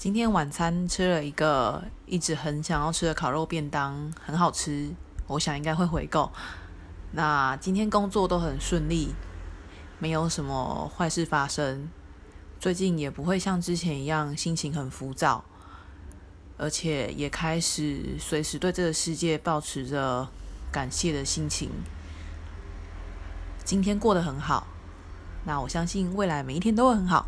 今天晚餐吃了一个一直很想要吃的烤肉便当很好吃我想应该会回购那今天工作都很顺利没有什么坏事发生最近也不会像之前一样心情很浮躁而且也开始随时对这个世界保持着感谢的心情。今天过得很好那我相信未来每一天都会很好。